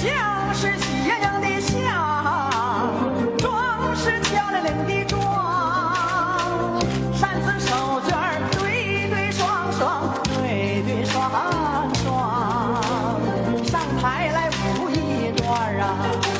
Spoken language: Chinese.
笑是喜洋洋的笑，妆是俏玲玲的妆，扇子手绢对对双双，对对双双，上台来舞一段啊。